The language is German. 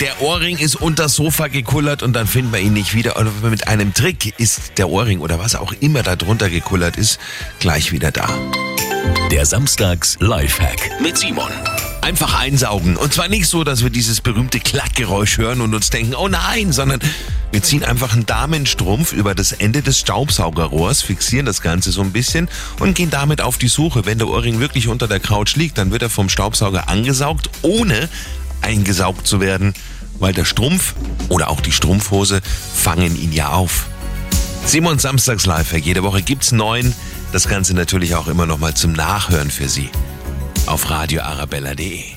Der Ohrring ist unter Sofa gekullert und dann finden wir ihn nicht wieder. Und mit einem Trick ist der Ohrring oder was auch immer da drunter gekullert ist, gleich wieder da. Der Samstags Lifehack mit Simon. Einfach einsaugen. Und zwar nicht so, dass wir dieses berühmte Klackgeräusch hören und uns denken, oh nein, sondern wir ziehen einfach einen Damenstrumpf über das Ende des Staubsaugerrohrs, fixieren das Ganze so ein bisschen und gehen damit auf die Suche. Wenn der Ohrring wirklich unter der Couch liegt, dann wird er vom Staubsauger angesaugt, ohne eingesaugt zu werden, weil der Strumpf oder auch die Strumpfhose fangen ihn ja auf. Simon Samstags Lifehack. Jede Woche gibt's neun. Das Ganze natürlich auch immer noch mal zum Nachhören für Sie auf radioarabella.de.